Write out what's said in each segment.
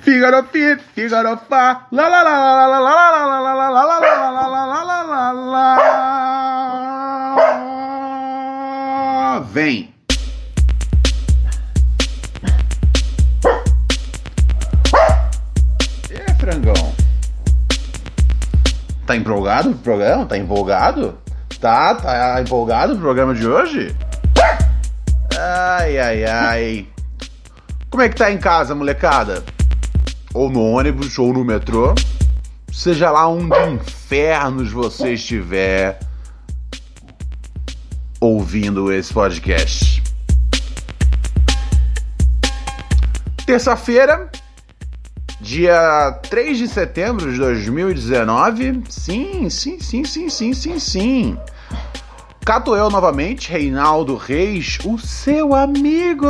Figaro fi, Figaro fa, la la la la la la la la la la la la la la la la la la Vem. É, frangão. Tá empolgado pro programa? Tá empolgado? Tá, tá empolgado pro programa de hoje? Ai, ai, ai. Como é que tá em casa, molecada? Ou no ônibus, ou no metrô. Seja lá onde infernos você estiver ouvindo esse podcast. Terça-feira, dia 3 de setembro de 2019. Sim, sim, sim, sim, sim, sim, sim. Cato eu novamente, Reinaldo Reis, o seu amigo.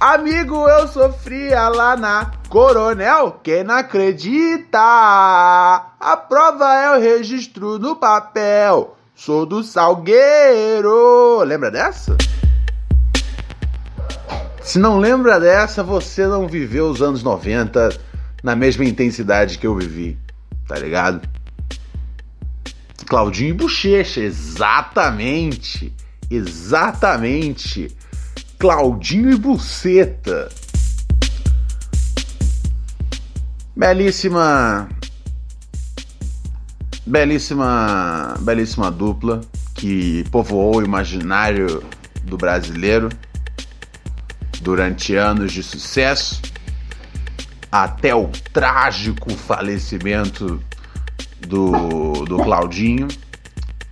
Amigo, eu sofria lá na Coronel, quem não acredita? A prova é o registro no papel. Sou do Salgueiro. Lembra dessa? Se não lembra dessa, você não viveu os anos 90 na mesma intensidade que eu vivi, tá ligado? Claudinho e Bochecha, exatamente. Exatamente. Claudinho e Buceta. Belíssima. Belíssima. Belíssima dupla que povoou o imaginário do brasileiro durante anos de sucesso até o trágico falecimento do, do Claudinho,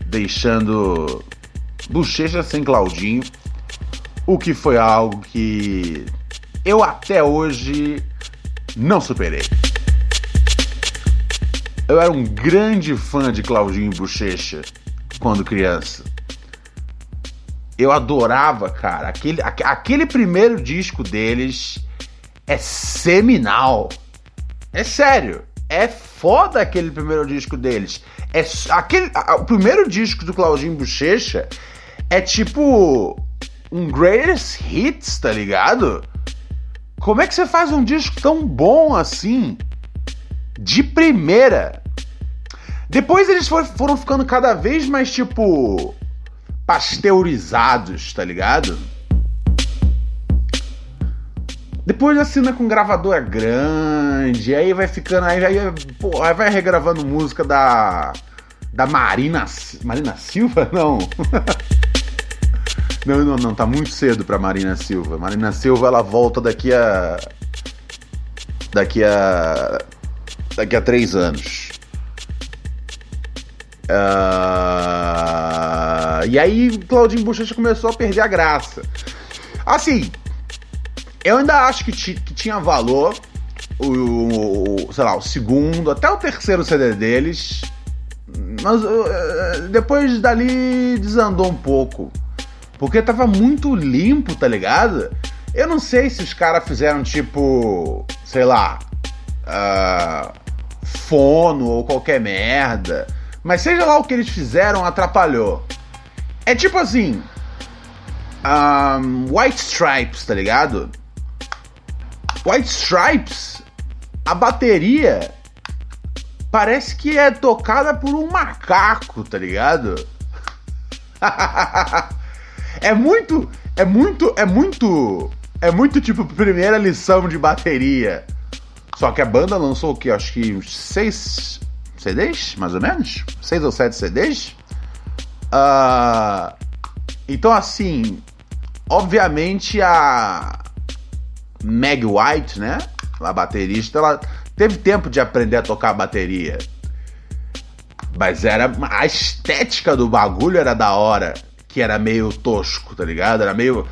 deixando Bochecha sem Claudinho, o que foi algo que eu até hoje não superei. Eu era um grande fã de Claudinho Bochecha quando criança. Eu adorava, cara. Aquele, aquele primeiro disco deles é seminal. É sério. É foda aquele primeiro disco deles. É aquele, o primeiro disco do Claudinho Bochecha é tipo um greatest hits, tá ligado? Como é que você faz um disco tão bom assim? De primeira. Depois eles foram ficando cada vez mais tipo pasteurizados, tá ligado? Depois assina com gravadora grande, aí vai ficando, aí, aí, pô, aí vai regravando música da da Marina Marina Silva, não. não, não, não, tá muito cedo pra Marina Silva. Marina Silva ela volta daqui a daqui a daqui a três anos. Uh, e aí Claudinho Bochecha começou a perder a graça. Assim, eu ainda acho que, que tinha valor o, o, sei lá, o segundo, até o terceiro CD deles. Mas uh, depois dali desandou um pouco. Porque tava muito limpo, tá ligado? Eu não sei se os caras fizeram tipo, sei lá, uh, fono ou qualquer merda. Mas seja lá o que eles fizeram, atrapalhou. É tipo assim. Um, White Stripes, tá ligado? White Stripes, a bateria parece que é tocada por um macaco, tá ligado? é muito, é muito, é muito, é muito tipo primeira lição de bateria. Só que a banda lançou o que? Acho que uns seis CDs, mais ou menos? Seis ou sete CDs? Uh, então, assim, obviamente a Meg White, né? A baterista, ela teve tempo de aprender a tocar bateria. Mas era. A estética do bagulho era da hora. Que era meio tosco, tá ligado? Era meio.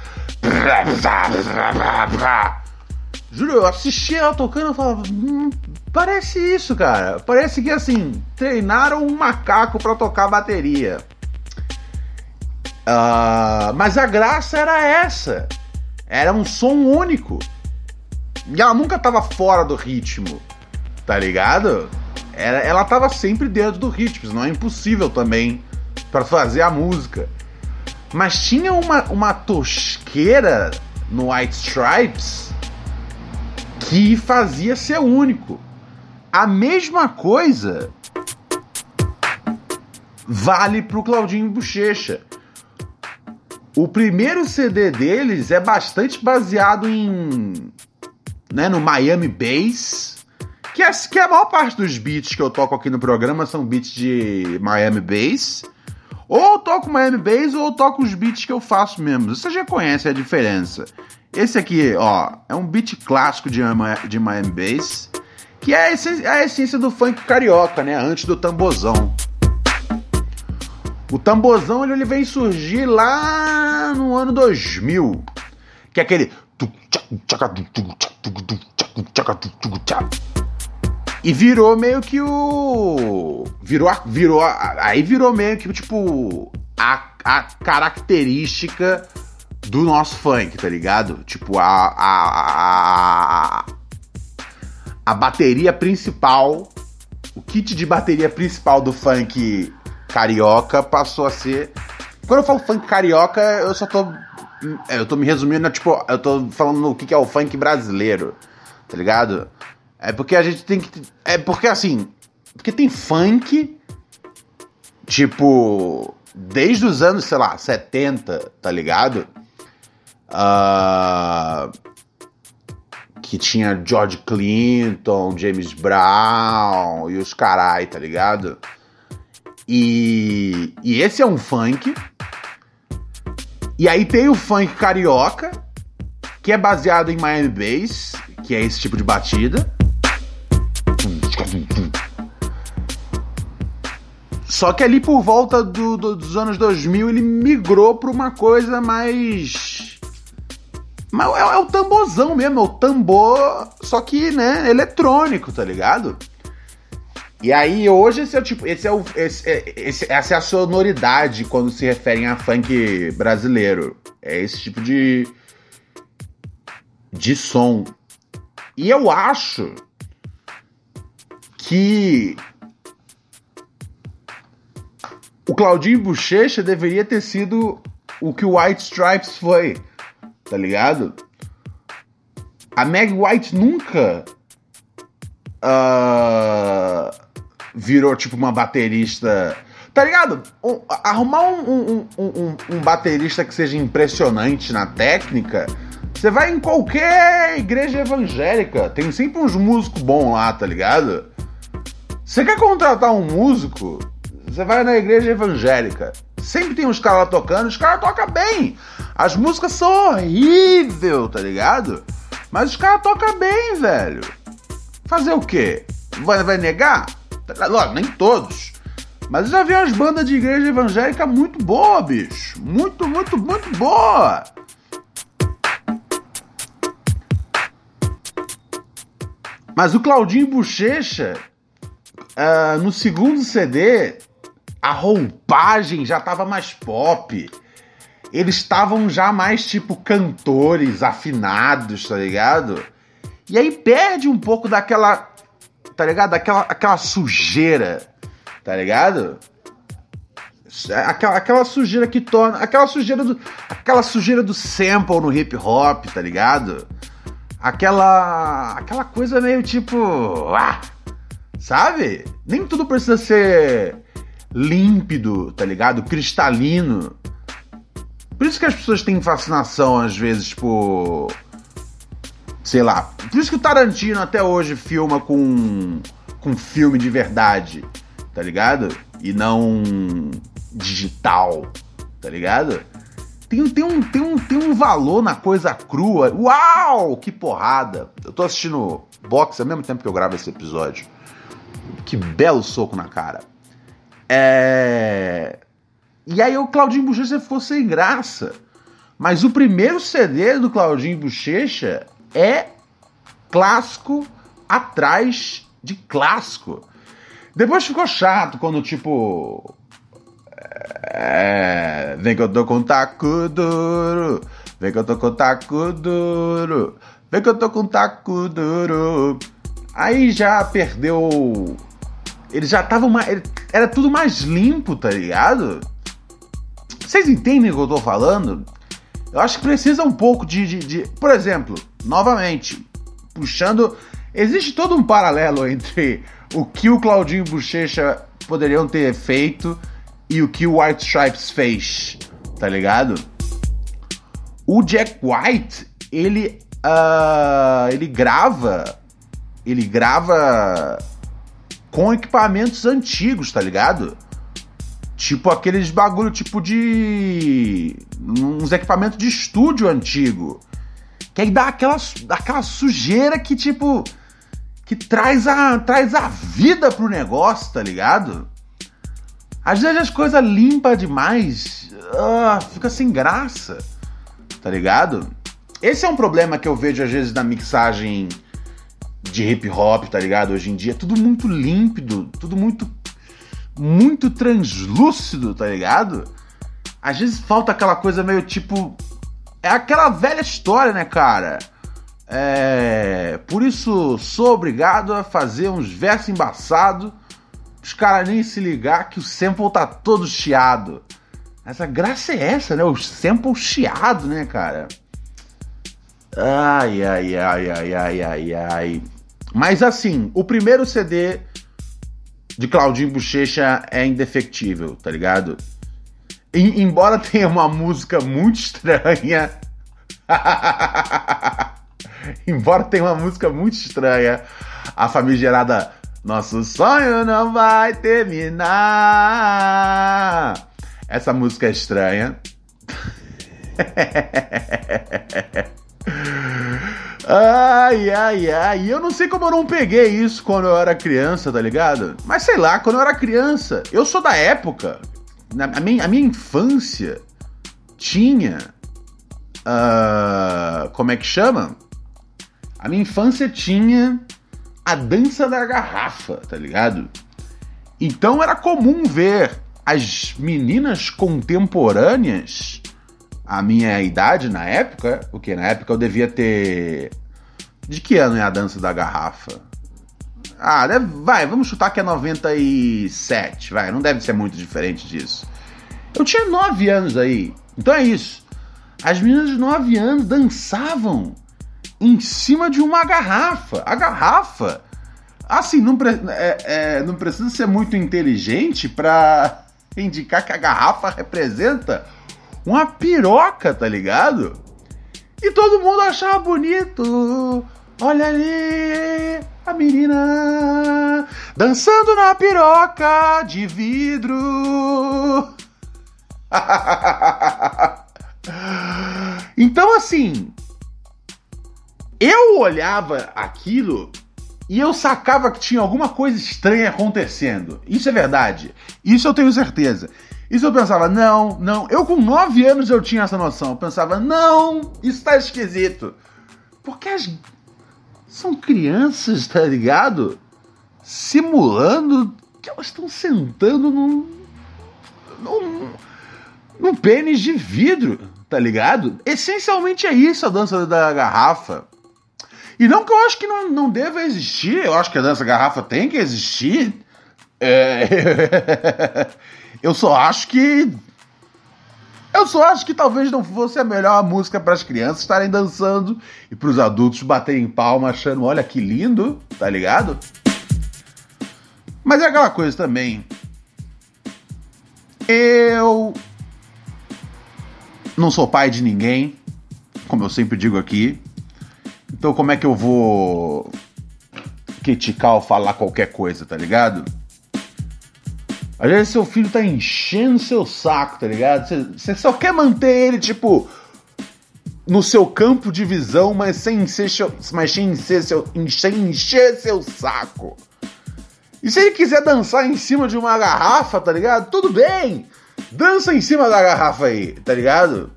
Juro, eu assistia ela tocando e falava. Hum, parece isso, cara. Parece que assim, treinaram um macaco para tocar bateria. Uh, mas a graça era essa. Era um som único. E ela nunca tava fora do ritmo. Tá ligado? Ela, tava sempre dentro do ritmo. Não é impossível também para fazer a música. Mas tinha uma, uma tosqueira no White Stripes que fazia ser único. A mesma coisa vale pro Claudinho Bochecha. O primeiro CD deles é bastante baseado em. Né, no Miami Bass. Que é, que é a maior parte dos beats que eu toco aqui no programa são beats de Miami Bass. Ou toco Miami Bass ou toco os beats que eu faço mesmo. Você já conhece a diferença. Esse aqui, ó, é um beat clássico de, de Miami Bass. Que é a essência do funk carioca, né? Antes do tambozão. O tamborzão ele, ele vem surgir lá no ano 2000, que é aquele e virou meio que o virou virou aí virou meio que tipo a, a característica do nosso funk, tá ligado? Tipo a a, a a bateria principal, o kit de bateria principal do funk carioca passou a ser. Quando eu falo funk carioca, eu só tô. Eu tô me resumindo, tipo, eu tô falando o que é o funk brasileiro, tá ligado? É porque a gente tem que. É porque assim. Porque tem funk, tipo. Desde os anos, sei lá, 70, tá ligado? Uh, que tinha George Clinton, James Brown e os carai, tá ligado? E, e esse é um funk. E aí tem o funk carioca, que é baseado em Miami Bass, que é esse tipo de batida. Só que ali por volta do, do, dos anos 2000 ele migrou para uma coisa mais. Mas é, é, o tamborzão mesmo, é o tambor, só que, né, eletrônico, tá ligado? E aí, hoje, esse é o tipo. Esse é o, esse, é, esse, essa é a sonoridade quando se referem a funk brasileiro. É esse tipo de. de som. E eu acho que. O Claudinho Bochecha deveria ter sido o que o White Stripes foi, tá ligado? A Meg White nunca. Uh, virou tipo uma baterista. Tá ligado? Um, arrumar um, um, um, baterista que seja impressionante na técnica. Você vai em qualquer igreja evangélica, tem sempre uns músicos bons lá, tá ligado? Você quer contratar um músico? Você vai na igreja evangélica. Sempre tem uns caras lá tocando, os caras tocam bem. As músicas são horríveis, tá ligado? Mas os caras tocam bem, velho. Fazer o quê? Vai, vai negar? Lógico, nem todos. Mas eu já vi umas bandas de igreja evangélica muito boa, bicho. Muito, muito, muito boa. Mas o Claudinho Bochecha, uh, no segundo CD, a roupagem já tava mais pop. Eles estavam já mais tipo cantores afinados, tá ligado? E aí perde um pouco daquela tá ligado? Aquela, aquela sujeira, tá ligado? Aquela, aquela sujeira que torna. Aquela sujeira do. Aquela sujeira do sample no hip hop, tá ligado? Aquela. Aquela coisa meio tipo. Ah, sabe? Nem tudo precisa ser límpido, tá ligado? Cristalino. Por isso que as pessoas têm fascinação, às vezes, por sei lá. Por isso que o Tarantino até hoje filma com, com filme de verdade, tá ligado? E não digital, tá ligado? Tem, tem, um, tem, um, tem um valor na coisa crua. Uau! Que porrada! Eu tô assistindo boxe ao mesmo tempo que eu gravo esse episódio. Que belo soco na cara. É. E aí o Claudinho Bochecha ficou sem graça. Mas o primeiro CD do Claudinho Bochecha é clássico atrás de clássico. Depois ficou chato quando, tipo. É, vem que eu tô com taco duro. Vem que eu tô com taco duro. Vem que eu tô com taco duro. Aí já perdeu. Eles já estavam mais. Era tudo mais limpo, tá ligado? Vocês entendem o que eu tô falando? Eu acho que precisa um pouco de, de, de. Por exemplo, novamente, puxando. Existe todo um paralelo entre o que o Claudinho Bochecha poderiam ter feito e o que o White Stripes fez, tá ligado? O Jack White, ele, uh, ele grava, ele grava com equipamentos antigos, tá ligado? Tipo aqueles bagulho tipo de. uns equipamentos de estúdio antigo. Que aí dá aquela, aquela sujeira que, tipo. que traz a, traz a vida pro negócio, tá ligado? Às vezes as coisas limpas demais, uh, fica sem graça, tá ligado? Esse é um problema que eu vejo às vezes na mixagem de hip hop, tá ligado? Hoje em dia, tudo muito límpido, tudo muito muito translúcido, tá ligado? Às vezes falta aquela coisa meio tipo é aquela velha história, né, cara? É, por isso sou obrigado a fazer uns versos embaçados os caras nem se ligar que o sample tá todo chiado. Essa graça é essa, né? O sample chiado, né, cara? Ai, ai, ai, ai, ai, ai, ai. Mas assim, o primeiro CD de Claudinho Bochecha é indefectível, tá ligado? E, embora tenha uma música muito estranha. embora tenha uma música muito estranha, a famigerada nosso sonho não vai terminar. Essa música é estranha. ai, ai, ai. Eu não sei como eu não peguei isso quando eu era criança, tá ligado? Mas sei lá, quando eu era criança, eu sou da época. A minha, a minha infância tinha. Uh, como é que chama? A minha infância tinha a dança da garrafa, tá ligado? Então era comum ver as meninas contemporâneas, a minha idade na época, o que na época eu devia ter. De que ano é a dança da garrafa? Ah, deve... vai, vamos chutar que é 97, vai, não deve ser muito diferente disso. Eu tinha 9 anos aí, então é isso. As meninas de 9 anos dançavam em cima de uma garrafa. A garrafa. Assim, não, pre é, é, não precisa ser muito inteligente para indicar que a garrafa representa uma piroca, tá ligado? E todo mundo achava bonito. Olha ali, a menina dançando na piroca de vidro. então, assim, eu olhava aquilo e eu sacava que tinha alguma coisa estranha acontecendo. Isso é verdade. Isso eu tenho certeza. Isso eu pensava, não, não. Eu com 9 anos eu tinha essa noção. Eu pensava, não, isso tá esquisito. Porque as. São crianças, tá ligado? Simulando que elas estão sentando num. num. num pênis de vidro, tá ligado? Essencialmente é isso a dança da garrafa. E não que eu acho que não, não deva existir, eu acho que a dança garrafa tem que existir. É... eu só acho que. Eu só acho que talvez não fosse a melhor música para as crianças estarem dançando e para os adultos baterem palma achando, olha que lindo, tá ligado? Mas é aquela coisa também. Eu não sou pai de ninguém, como eu sempre digo aqui. Então como é que eu vou criticar ou falar qualquer coisa, tá ligado? Às vezes seu filho tá enchendo seu saco, tá ligado? Você só quer manter ele, tipo, no seu campo de visão, mas sem encher, mas sem encher, seu, sem encher seu saco. E se ele quiser dançar em cima de uma garrafa, tá ligado? Tudo bem! Dança em cima da garrafa aí, tá ligado?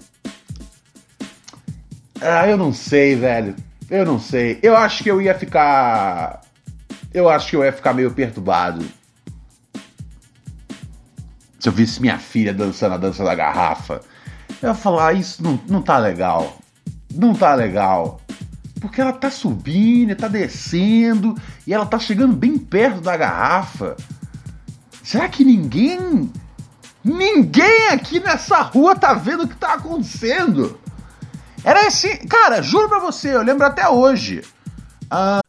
Ah, eu não sei, velho. Eu não sei. Eu acho que eu ia ficar. Eu acho que eu ia ficar meio perturbado. Se eu visse minha filha dançando a dança da garrafa. Eu ia falar, ah, isso não, não tá legal. Não tá legal. Porque ela tá subindo, tá descendo e ela tá chegando bem perto da garrafa. Será que ninguém. Ninguém aqui nessa rua tá vendo o que tá acontecendo? Era assim. Cara, juro pra você, eu lembro até hoje. Uh,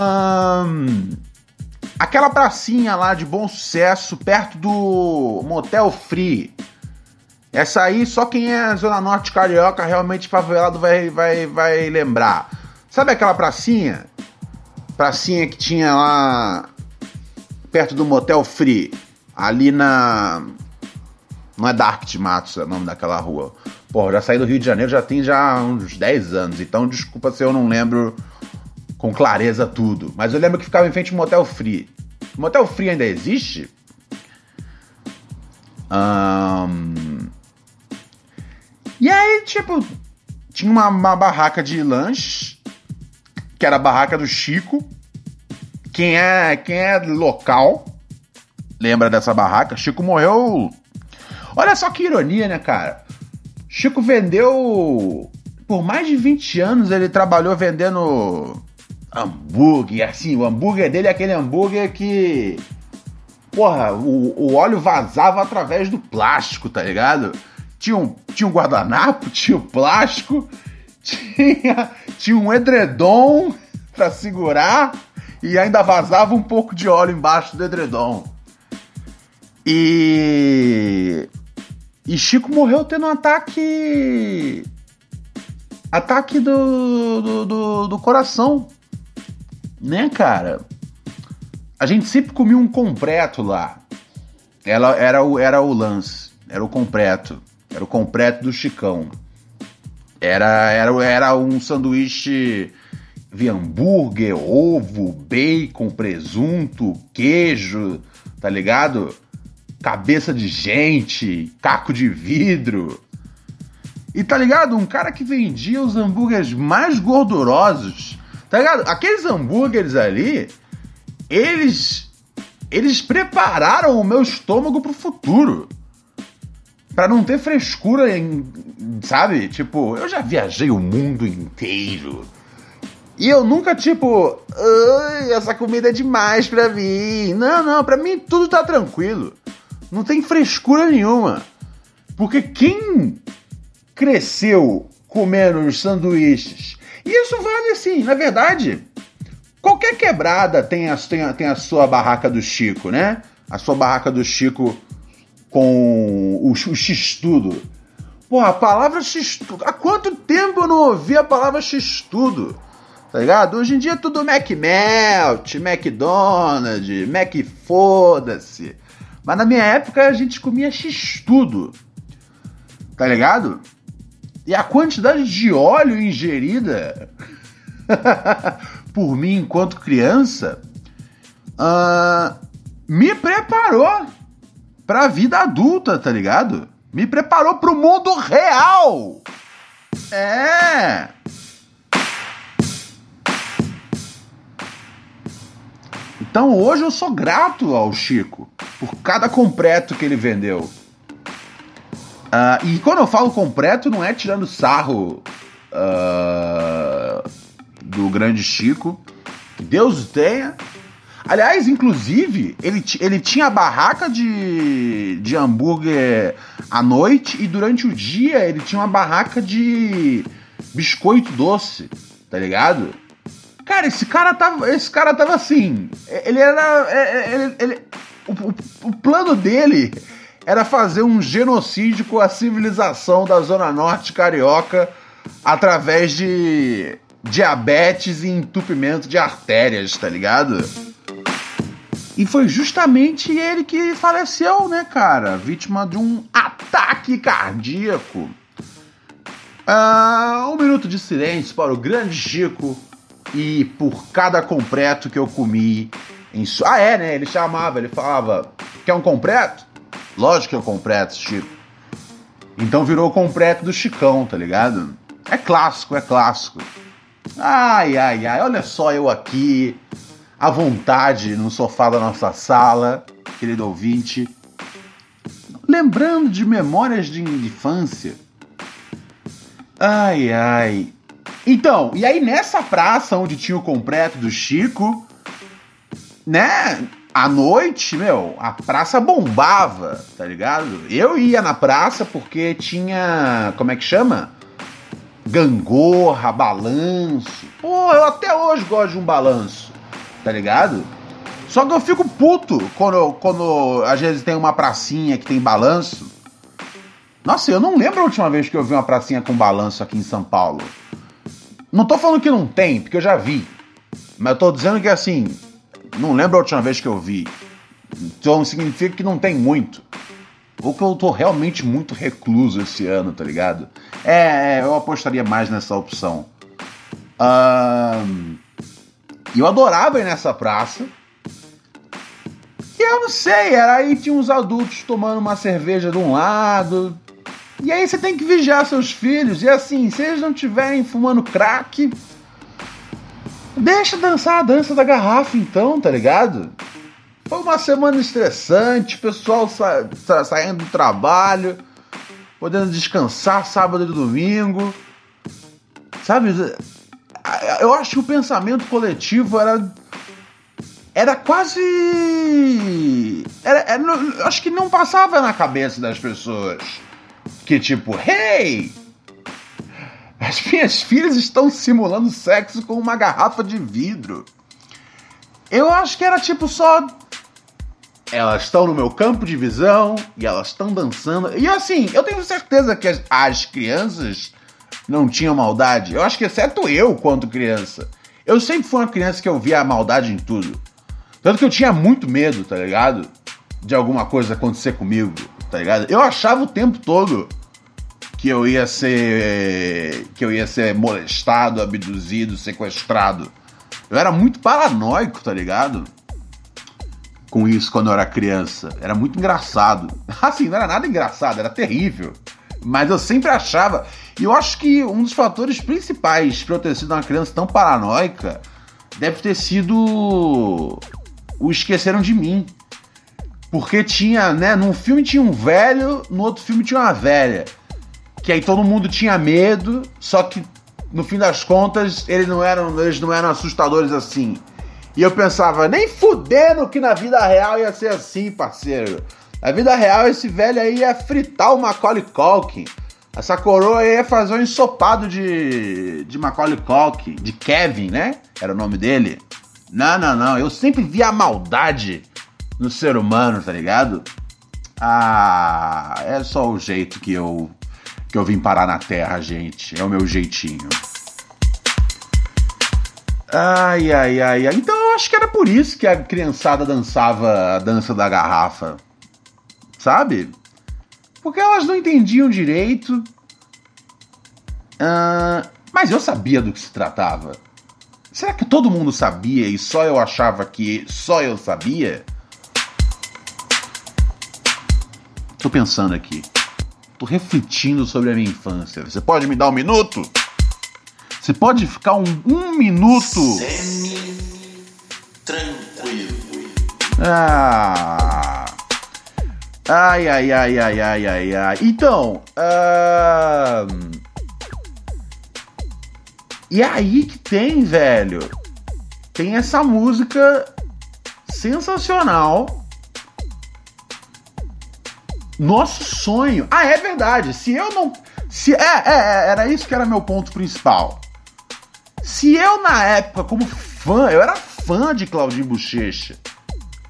Um, aquela pracinha lá de bom sucesso, perto do Motel Free. Essa aí, só quem é Zona Norte Carioca, realmente favelado, vai, vai, vai lembrar. Sabe aquela pracinha? Pracinha que tinha lá perto do Motel Free, ali na. Não é Dark de Matos é o nome daquela rua. Pô, já saí do Rio de Janeiro já tem já uns 10 anos, então desculpa se eu não lembro com clareza tudo. Mas eu lembro que ficava em frente ao Motel Free. O Motel Free ainda existe? Um... E aí, tipo, tinha uma, uma barraca de lanche, que era a barraca do Chico. Quem é, quem é local lembra dessa barraca? Chico morreu. Olha só que ironia, né, cara? Chico vendeu. Por mais de 20 anos ele trabalhou vendendo hambúrguer, assim, o hambúrguer dele é aquele hambúrguer que. Porra, o, o óleo vazava através do plástico, tá ligado? Tinha um, tinha um guardanapo, tinha o um plástico, tinha, tinha um edredom pra segurar e ainda vazava um pouco de óleo embaixo do edredom. E. E Chico morreu tendo um ataque. Ataque do, do, do, do coração né, cara? A gente sempre comia um completo lá. Ela era o, era o lance, era o completo, era o completo do Chicão. Era, era, era um sanduíche de hambúrguer, ovo, bacon, presunto, queijo, tá ligado? Cabeça de gente, caco de vidro. E tá ligado? Um cara que vendia os hambúrgueres mais gordurosos Tá ligado? Aqueles hambúrgueres ali, eles. Eles prepararam o meu estômago pro futuro. Pra não ter frescura em. Sabe? Tipo, eu já viajei o mundo inteiro. E eu nunca, tipo, essa comida é demais pra mim. Não, não, pra mim tudo tá tranquilo. Não tem frescura nenhuma. Porque quem cresceu comendo os sanduíches e isso vale assim, na verdade. Qualquer quebrada tem a, tem, a, tem a sua barraca do Chico, né? A sua barraca do Chico com o, o X-Tudo. Pô, a palavra X-Tudo. Há quanto tempo eu não ouvi a palavra X-Tudo? Tá ligado? Hoje em dia é tudo Mac Melt, McDonald's, Mac Foda-se. Mas na minha época a gente comia X-Tudo. Tá ligado? E a quantidade de óleo ingerida por mim enquanto criança uh, me preparou para a vida adulta, tá ligado? Me preparou para o mundo real. É. Então hoje eu sou grato ao Chico por cada completo que ele vendeu. Uh, e quando eu falo completo, não é tirando sarro uh, do grande Chico. Deus o tenha. Aliás, inclusive, ele, ele tinha barraca de, de hambúrguer à noite e durante o dia ele tinha uma barraca de biscoito doce, tá ligado? Cara, esse cara tava, esse cara tava assim. Ele era. É, é, ele, ele, o, o plano dele era fazer um genocídio com a civilização da Zona Norte carioca através de diabetes e entupimento de artérias, tá ligado? E foi justamente ele que faleceu, né, cara? Vítima de um ataque cardíaco. Ah, um minuto de silêncio para o grande Chico e por cada completo que eu comi em. Ah, é, né? Ele chamava, ele falava: Quer um completo? Lógico que eu completo, Chico. Então virou o completo do Chicão, tá ligado? É clássico, é clássico. Ai, ai, ai, olha só eu aqui, à vontade no sofá da nossa sala, querido ouvinte, lembrando de memórias de infância. Ai, ai. Então, e aí nessa praça onde tinha o completo do Chico, né? À noite, meu, a praça bombava, tá ligado? Eu ia na praça porque tinha. Como é que chama? Gangorra, balanço. Pô, eu até hoje gosto de um balanço tá ligado? Só que eu fico puto quando, quando às vezes tem uma pracinha que tem balanço. Nossa, eu não lembro a última vez que eu vi uma pracinha com balanço aqui em São Paulo. Não tô falando que não tem, porque eu já vi. Mas eu tô dizendo que assim, não lembro a última vez que eu vi. Então significa que não tem muito. Ou que eu tô realmente muito recluso esse ano, tá ligado? É, é eu apostaria mais nessa opção. Um, eu adorava ir nessa praça. E eu não sei, era aí tinha uns adultos tomando uma cerveja de um lado. E aí você tem que vigiar seus filhos. E assim, se eles não estiverem fumando crack, deixa dançar a dança da garrafa então, tá ligado? Foi uma semana estressante, pessoal sa sa saindo do trabalho, podendo descansar sábado e domingo. Sabe? eu acho que o pensamento coletivo era era quase era, era, acho que não passava na cabeça das pessoas que tipo hey as minhas filhas estão simulando sexo com uma garrafa de vidro eu acho que era tipo só elas estão no meu campo de visão e elas estão dançando e assim eu tenho certeza que as, as crianças não tinham maldade. Eu acho que exceto eu, quando criança. Eu sempre fui uma criança que eu via a maldade em tudo. Tanto que eu tinha muito medo, tá ligado? De alguma coisa acontecer comigo, tá ligado? Eu achava o tempo todo que eu ia ser. que eu ia ser molestado, abduzido, sequestrado. Eu era muito paranoico, tá ligado? Com isso quando eu era criança. Era muito engraçado. Assim, não era nada engraçado, era terrível. Mas eu sempre achava. E eu acho que um dos fatores principais para eu ter sido uma criança tão paranoica deve ter sido o Esqueceram de Mim. Porque tinha, né? Num filme tinha um velho, no outro filme tinha uma velha. Que aí todo mundo tinha medo, só que no fim das contas eles não eram, eles não eram assustadores assim. E eu pensava, nem fudendo que na vida real ia ser assim, parceiro. Na vida real, esse velho aí ia fritar o Macaulay Culkin. Essa coroa ia fazer um ensopado de, de Macaulay Culkin, de Kevin, né? Era o nome dele. Não, não, não. Eu sempre vi a maldade no ser humano, tá ligado? Ah, é só o jeito que eu que eu vim parar na Terra, gente. É o meu jeitinho. Ai, ai, ai, ai. Então eu acho que era por isso que a criançada dançava a dança da garrafa sabe? Porque elas não entendiam direito. Uh, mas eu sabia do que se tratava. Será que todo mundo sabia e só eu achava que só eu sabia? Tô pensando aqui. Tô refletindo sobre a minha infância. Você pode me dar um minuto? Você pode ficar um, um minuto? Semi tranquilo. Ah. Ai, ai, ai, ai, ai, ai, ai. Então, uh... E aí que tem, velho, tem essa música sensacional. Nosso sonho. Ah, é verdade. Se eu não. Se, é, é, é, era isso que era meu ponto principal. Se eu, na época, como fã, eu era fã de Claudinho Bochecha.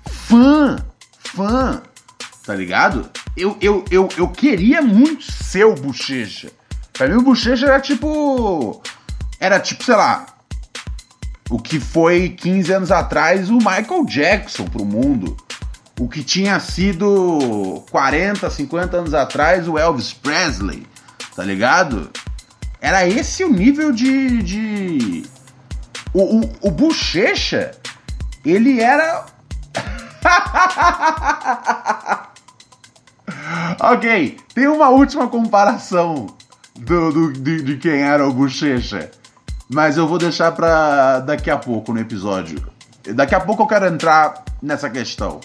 Fã! Fã! Tá ligado? Eu, eu, eu, eu queria muito ser o Bochecha. Pra mim, o Bochecha era tipo. Era tipo, sei lá. O que foi 15 anos atrás o Michael Jackson pro mundo. O que tinha sido 40, 50 anos atrás o Elvis Presley. Tá ligado? Era esse o nível de. de... O, o, o Bochecha, ele era. ok, tem uma última comparação do, do de, de, quem era o Bochecha. Mas eu vou deixar pra daqui a pouco no episódio. Daqui a pouco eu quero entrar nessa questão,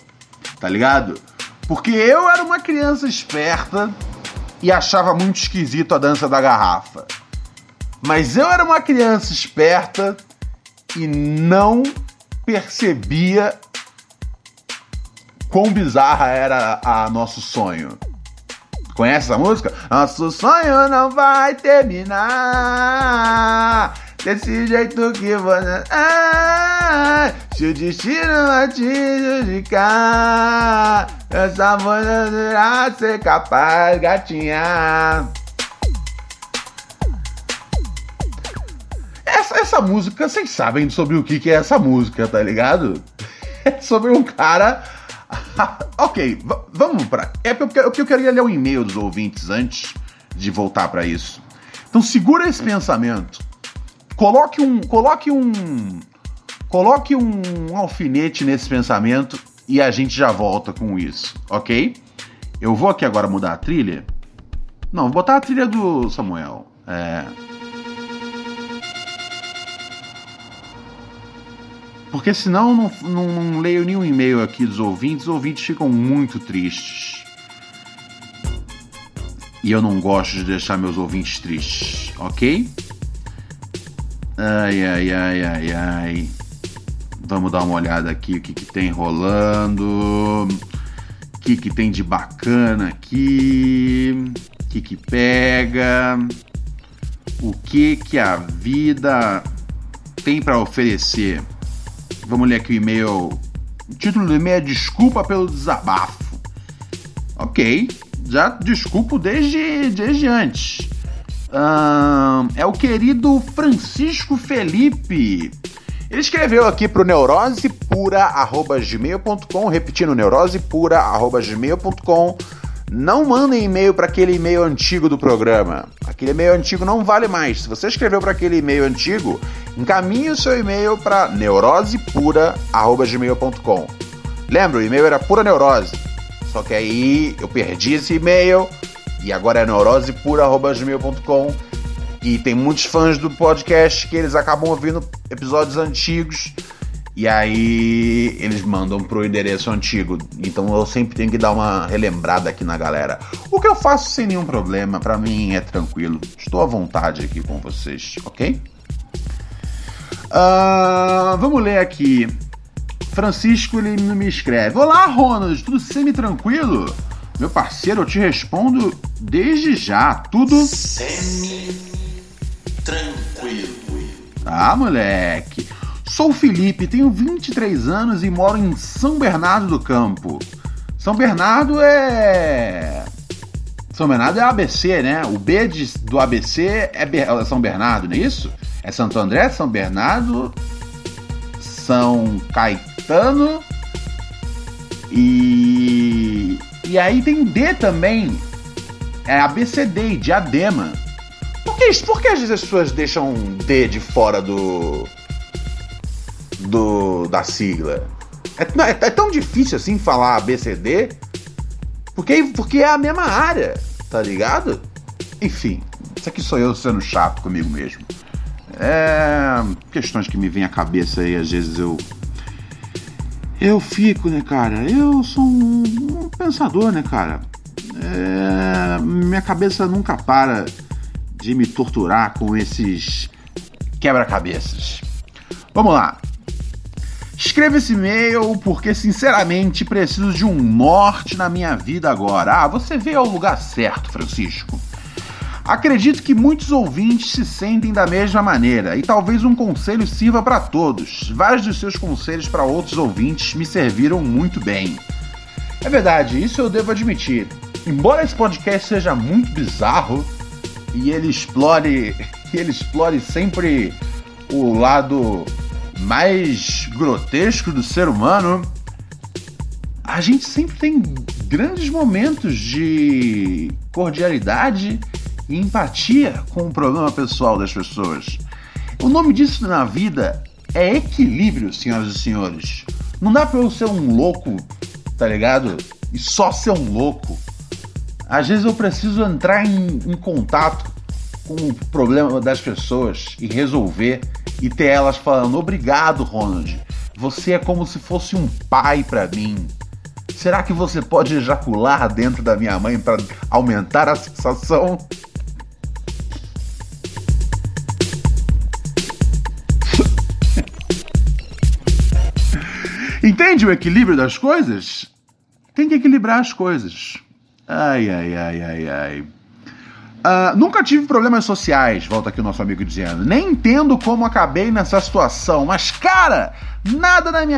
tá ligado? Porque eu era uma criança esperta e achava muito esquisito a dança da garrafa. Mas eu era uma criança esperta e não percebia quão bizarra era a nosso sonho. Conhece essa música? Nosso sonho não vai terminar desse jeito que você. Ah, se o destino vai te judicar, essa voz irá ser capaz, gatinha. Essa, essa música, vocês sabem sobre o que, que é essa música, tá ligado? É sobre um cara ok, vamos para. É porque eu, eu queria ler o e-mail dos ouvintes antes de voltar para isso. Então segura esse pensamento. Coloque um, coloque um, coloque um alfinete nesse pensamento e a gente já volta com isso, ok? Eu vou aqui agora mudar a trilha. Não, vou botar a trilha do Samuel. É. Porque senão não, não, não leio nenhum e-mail aqui dos ouvintes, os ouvintes ficam muito tristes. E eu não gosto de deixar meus ouvintes tristes, ok? Ai, ai, ai, ai, ai. Vamos dar uma olhada aqui o que, que tem rolando. O que, que tem de bacana aqui. O que, que pega. O que, que a vida tem para oferecer. Vamos ler aqui o e-mail. O título do e-mail é Desculpa pelo desabafo. Ok, já desculpo desde, desde antes. É o querido Francisco Felipe. Ele escreveu aqui para o neurosepura.gmail.com, repetindo, neurosepura.gmail.com não mandem e-mail para aquele e-mail antigo do programa. Aquele e-mail antigo não vale mais. Se você escreveu para aquele e-mail antigo, encaminhe o seu e-mail para neurosepura@gmail.com. Lembra, o e-mail era pura neurose. Só que aí eu perdi esse e-mail e agora é neurosepura@gmail.com. E tem muitos fãs do podcast que eles acabam ouvindo episódios antigos e aí eles mandam pro endereço antigo. Então eu sempre tenho que dar uma relembrada aqui na galera. O que eu faço sem nenhum problema, para mim é tranquilo. Estou à vontade aqui com vocês, ok? Uh, vamos ler aqui. Francisco ele me escreve: Olá, Ronald, tudo semi-tranquilo? Meu parceiro, eu te respondo desde já. Tudo semi-tranquilo. Tá, moleque. Sou Felipe, tenho 23 anos e moro em São Bernardo do Campo. São Bernardo é. São Bernardo é ABC, né? O B de, do ABC é, é São Bernardo, não é isso? É Santo André, São Bernardo, São Caetano e. E aí tem D também. É ABCD e Diadema. Por que, por que as pessoas deixam D de fora do do, da sigla. É, é, é, tão difícil assim falar ABCD, porque, porque é a mesma área, tá ligado? Enfim, isso aqui sou eu sendo chato comigo mesmo. É. Questões que me vêm à cabeça aí, às vezes eu. Eu fico, né, cara? Eu sou um pensador, né, cara? É, minha cabeça nunca para de me torturar com esses quebra-cabeças. Vamos lá. Escreva esse e-mail porque, sinceramente, preciso de um norte na minha vida agora. Ah, você veio ao lugar certo, Francisco. Acredito que muitos ouvintes se sentem da mesma maneira e talvez um conselho sirva para todos. Vários dos seus conselhos para outros ouvintes me serviram muito bem. É verdade, isso eu devo admitir. Embora esse podcast seja muito bizarro e ele explore, ele explore sempre o lado mais grotesco do ser humano, a gente sempre tem grandes momentos de cordialidade e empatia com o problema pessoal das pessoas. O nome disso na vida é equilíbrio, senhoras e senhores. Não dá pra eu ser um louco, tá ligado? E só ser um louco. Às vezes eu preciso entrar em, em contato com o problema das pessoas e resolver e ter elas falando: Obrigado, Ronald. Você é como se fosse um pai para mim. Será que você pode ejacular dentro da minha mãe para aumentar a sensação? Entende o equilíbrio das coisas? Tem que equilibrar as coisas. Ai, ai, ai, ai, ai. Uh, nunca tive problemas sociais, volta aqui o nosso amigo dizendo. Nem entendo como acabei nessa situação, mas cara, nada na minha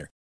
winner.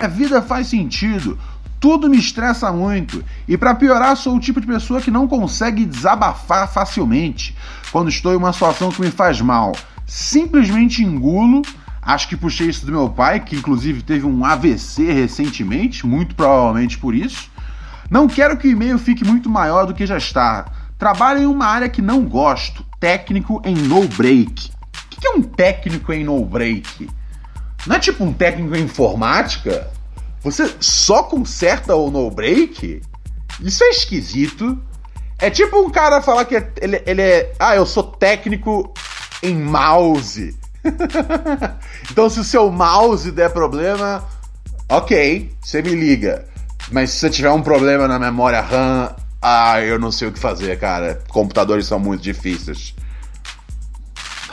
A vida faz sentido. Tudo me estressa muito. E para piorar, sou o tipo de pessoa que não consegue desabafar facilmente quando estou em uma situação que me faz mal. Simplesmente engulo. Acho que puxei isso do meu pai, que inclusive teve um AVC recentemente, muito provavelmente por isso. Não quero que o e-mail fique muito maior do que já está. Trabalho em uma área que não gosto, técnico em no break. O que é um técnico em no break? Não é tipo um técnico em informática? Você só conserta o no break? Isso é esquisito. É tipo um cara falar que é- ele, ele é. Ah, eu sou técnico em mouse. então, se o seu mouse der problema, ok, você me liga. Mas se você tiver um problema na memória RAM, ah, eu não sei o que fazer, cara. Computadores são muito difíceis.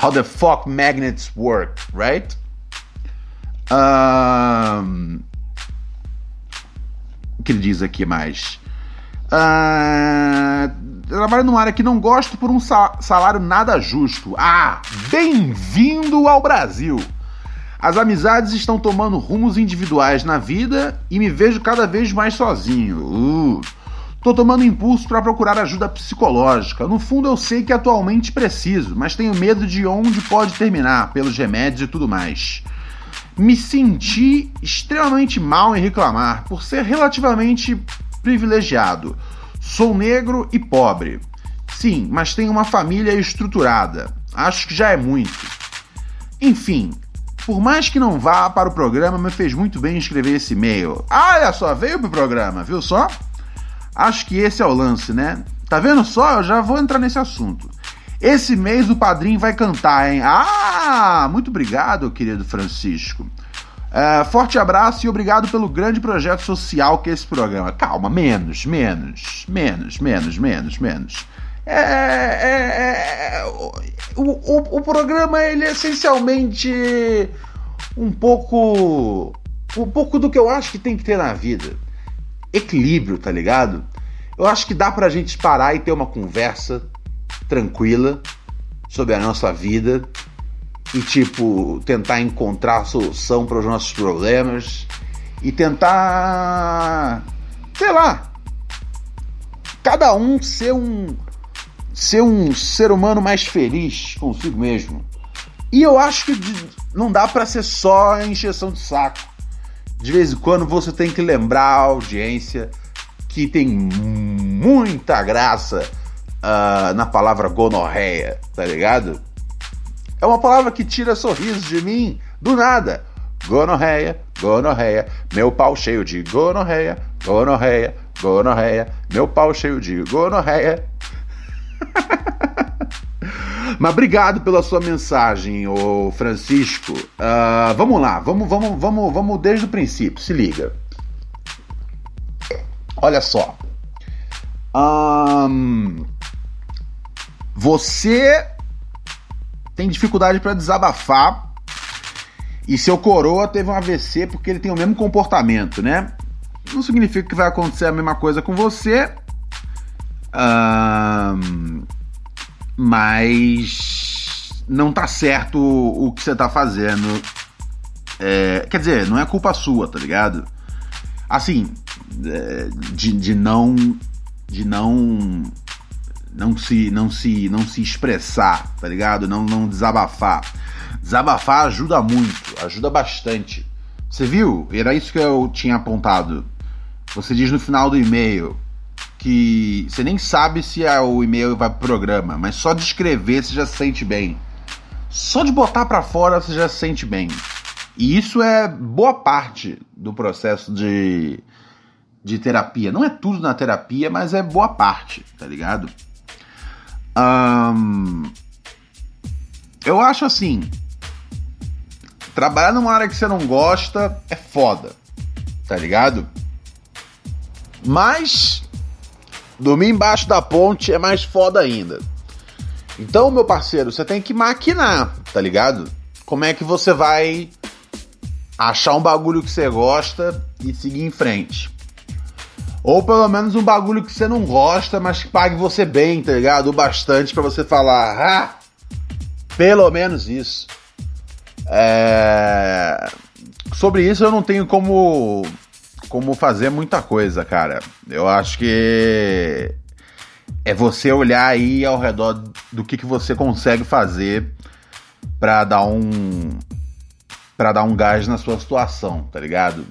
How the fuck magnets work, right? O que ele diz aqui mais? Ah, trabalho numa área que não gosto por um sa- salário nada justo. Ah, bem-vindo ao Brasil! As amizades estão tomando rumos individuais na vida e me vejo cada vez mais sozinho. Uh, tô tomando impulso para procurar ajuda psicológica. No fundo, eu sei que atualmente preciso, mas tenho medo de onde pode terminar, pelos remédios e tudo mais. Me senti extremamente mal em reclamar por ser relativamente privilegiado. Sou negro e pobre. Sim, mas tenho uma família estruturada. Acho que já é muito. Enfim, por mais que não vá para o programa, me fez muito bem escrever esse e-mail. Ah, olha só, veio pro programa, viu só? Acho que esse é o lance, né? Tá vendo só? Eu já vou entrar nesse assunto. Esse mês o padrinho vai cantar, hein? Ah, muito obrigado, querido Francisco. É, forte abraço e obrigado pelo grande projeto social que é esse programa. Calma, menos, menos, menos, menos, menos, menos. É, é, é, o, o, o programa ele é essencialmente um pouco um pouco do que eu acho que tem que ter na vida. Equilíbrio, tá ligado? Eu acho que dá pra gente parar e ter uma conversa tranquila sobre a nossa vida e tipo tentar encontrar solução para os nossos problemas e tentar sei lá cada um ser um ser um ser humano mais feliz consigo mesmo. E eu acho que não dá para ser só encheção de saco. De vez em quando você tem que lembrar a audiência que tem muita graça uh, na palavra gonorreia, tá ligado? É uma palavra que tira sorriso de mim do nada. Gonorreia, gonorreia, meu pau cheio de gonorreia, gonorreia, gonorreia, meu pau cheio de gonorreia. Mas obrigado pela sua mensagem, ô Francisco. Uh, vamos lá, vamos, vamos, vamos, vamos desde o princípio. Se liga. Olha só. Um, você tem dificuldade para desabafar e seu coroa teve um AVC porque ele tem o mesmo comportamento, né? Não significa que vai acontecer a mesma coisa com você, um, mas não tá certo o, que você tá fazendo. É, quer dizer, não é culpa sua, tá ligado? Assim, é, de, de não de não não se não se não se expressar, tá ligado? Não não desabafar. Desabafar ajuda muito, ajuda bastante. Você viu? Era isso que eu tinha apontado. Você diz no final do e-mail que você nem sabe se é o e-mail vai pro programa, mas só de escrever você já se sente bem. Só de botar para fora você já se sente bem. E isso é boa parte do processo de, de terapia. Não é tudo na terapia, mas é boa parte, tá ligado? Eu acho assim. Trabalhar numa área que você não gosta é foda, tá ligado? Mas dormir embaixo da ponte é mais foda ainda. Então, meu parceiro, você tem que maquinar, tá ligado? Como é que você vai achar um bagulho que você gosta e seguir em frente? Ou pelo menos um bagulho que você não gosta, mas que pague você bem, tá ligado? O bastante para você falar, ah, pelo menos isso. É... Sobre isso eu não tenho como como fazer muita coisa, cara. Eu acho que é você olhar aí ao redor do que, que você consegue fazer para dar um para dar um gás na sua situação, tá ligado?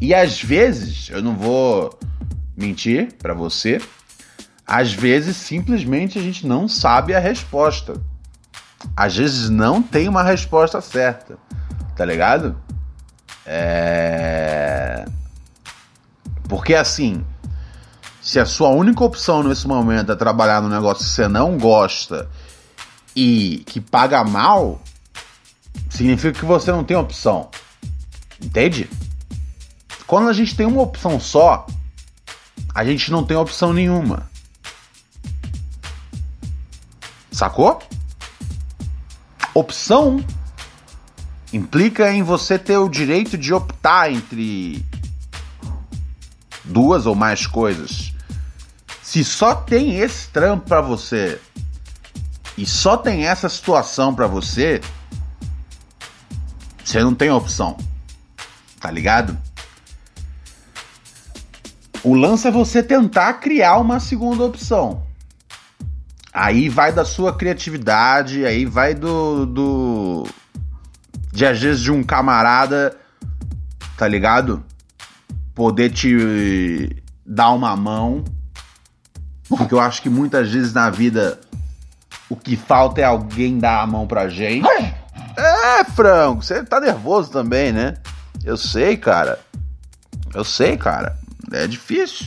E às vezes, eu não vou mentir para você. Às vezes, simplesmente a gente não sabe a resposta. Às vezes não tem uma resposta certa, tá ligado? É. Porque assim, se a sua única opção nesse momento é trabalhar no negócio que você não gosta e que paga mal, significa que você não tem opção. Entende? Quando a gente tem uma opção só, a gente não tem opção nenhuma. Sacou? Opção implica em você ter o direito de optar entre duas ou mais coisas. Se só tem esse trampo para você e só tem essa situação para você, você não tem opção. Tá ligado? O lance é você tentar criar uma segunda opção. Aí vai da sua criatividade, aí vai do. do de às vezes de um camarada, tá ligado? Poder te dar uma mão. Porque eu acho que muitas vezes na vida o que falta é alguém dar a mão pra gente. É, frango, você tá nervoso também, né? Eu sei, cara. Eu sei, cara é difícil.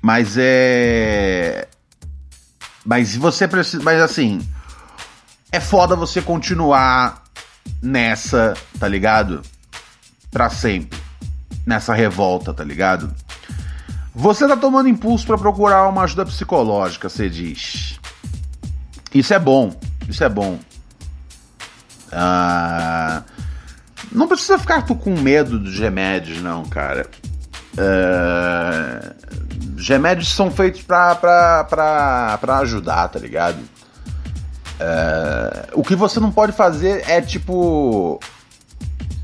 Mas é. Mas se você precisa. Mas assim. É foda você continuar nessa, tá ligado? Pra sempre. Nessa revolta, tá ligado? Você tá tomando impulso para procurar uma ajuda psicológica, você diz. Isso é bom. Isso é bom. Ah, não precisa ficar com medo dos remédios, não, cara. Ah, os remédios são feitos pra, pra, pra, pra ajudar, tá ligado? Ah, o que você não pode fazer é tipo.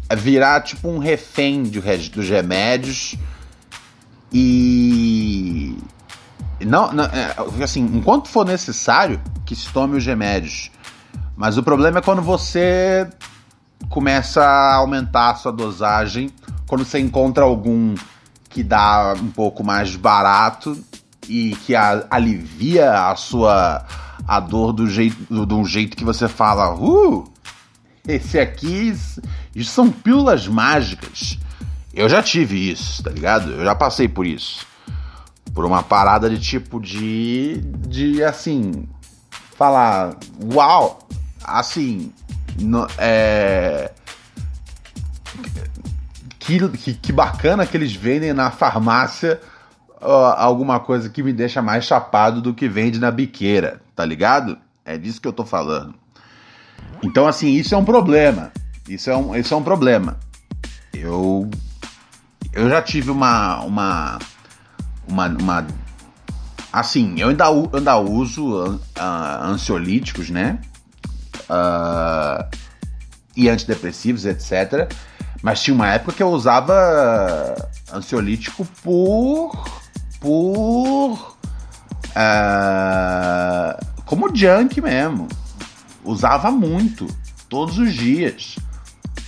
é virar tipo um refém de, dos remédios e. Não, não é, assim, enquanto for necessário que se tome os remédios. Mas o problema é quando você começa a aumentar a sua dosagem, quando você encontra algum que dá um pouco mais barato e que a, alivia a sua a dor do jeito de um jeito que você fala, uh, esse aqui são pílulas mágicas. Eu já tive isso, tá ligado? Eu já passei por isso. Por uma parada de tipo de. de assim. Falar. Uau! Assim. No, é. Que, que, que, bacana que eles vendem na farmácia alguma coisa que me deixa mais chapado do que vende na biqueira, tá ligado? É disso que eu tô falando. Então, assim, isso é um problema. Isso é um, isso é um problema. Eu eu já tive uma. uma. uma. uma assim, eu ainda, ainda uso uh, ansiolíticos, né? Uh, e antidepressivos, etc. Mas tinha uma época que eu usava ansiolítico por. por. Uh, como junk mesmo. Usava muito, todos os dias.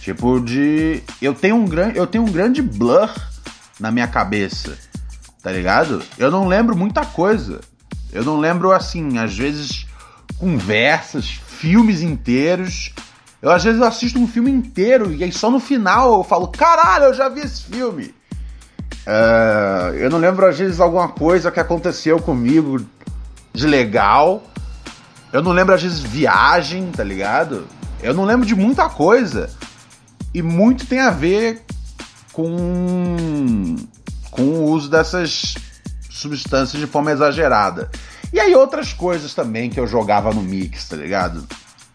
Tipo de eu tenho um grande eu tenho um grande blur na minha cabeça. Tá ligado? Eu não lembro muita coisa. Eu não lembro assim, às vezes conversas, filmes inteiros. Eu às vezes assisto um filme inteiro e aí só no final eu falo, caralho, eu já vi esse filme. Uh, eu não lembro às vezes alguma coisa que aconteceu comigo de legal. Eu não lembro às vezes viagem, tá ligado? Eu não lembro de muita coisa. E muito tem a ver com, com o uso dessas substâncias de forma exagerada. E aí outras coisas também que eu jogava no mix, tá ligado?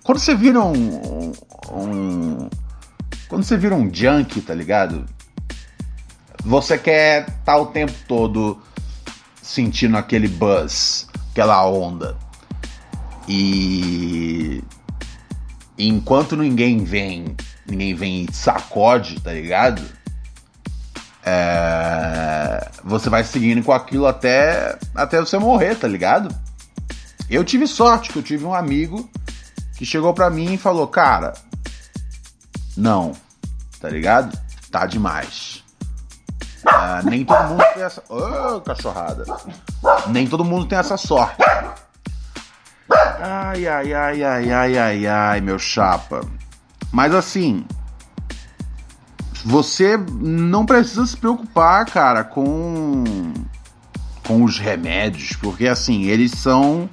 Quando você vira um, um quando você vira um junk, tá ligado? Você quer estar tá o tempo todo sentindo aquele buzz, aquela onda. E enquanto ninguém vem ninguém vem e sacode, tá ligado? É... Você vai seguindo com aquilo até, até você morrer, tá ligado? Eu tive sorte que eu tive um amigo que chegou pra mim e falou: Cara, não, tá ligado? Tá demais. É, nem todo mundo tem essa. Ô, oh, cachorrada! Nem todo mundo tem essa sorte. Ai, ai, ai, ai, ai, ai, ai, meu chapa. Mas assim, você não precisa se preocupar, cara, com com os remédios, porque assim, eles são